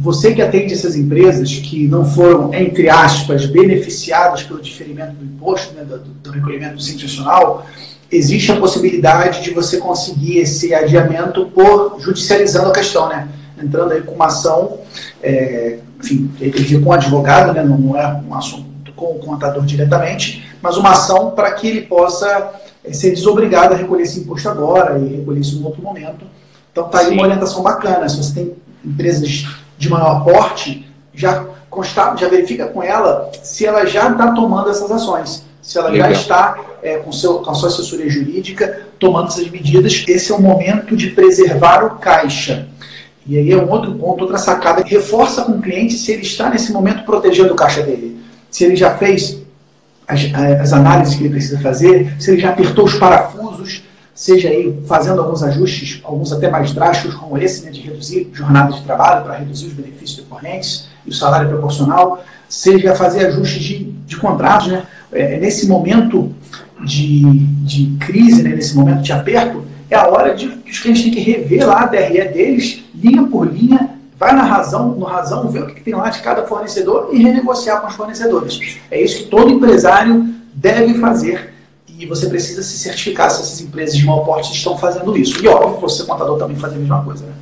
você que atende essas empresas que não foram, entre aspas, beneficiadas pelo diferimento do imposto, né, do, do recolhimento do Simples Nacional, existe a possibilidade de você conseguir esse adiamento por judicializando a questão, né? Entrando aí com uma ação, é, enfim, tem que com o advogado, né? Não é um assunto com o contador diretamente, mas uma ação para que ele possa é, ser desobrigado a recolher esse imposto agora e recolher isso em outro momento. Então tá aí Sim. uma orientação bacana. Se você tem empresas de maior porte, já consta, já verifica com ela se ela já está tomando essas ações, se ela Legal. já está é, com, seu, com a sua assessoria jurídica tomando essas medidas. Esse é o momento de preservar o caixa. E aí é um outro ponto, outra sacada. Reforça com o cliente se ele está nesse momento protegendo o caixa dele. Se ele já fez as, as análises que ele precisa fazer, se ele já apertou os parafusos, seja aí fazendo alguns ajustes, alguns até mais drásticos, como esse, né, de reduzir jornadas de trabalho para reduzir os benefícios decorrentes e o salário proporcional, seja fazer ajustes de, de contratos. Né? É, nesse momento de, de crise, né, nesse momento de aperto, é a hora de que os clientes têm que rever lá a DRE deles, linha por linha, vai na razão, no razão, ver o que tem lá de cada fornecedor e renegociar com os fornecedores. É isso que todo empresário deve fazer e você precisa se certificar se essas empresas de mau porte estão fazendo isso. E óbvio, você contador também faz a mesma coisa. Né?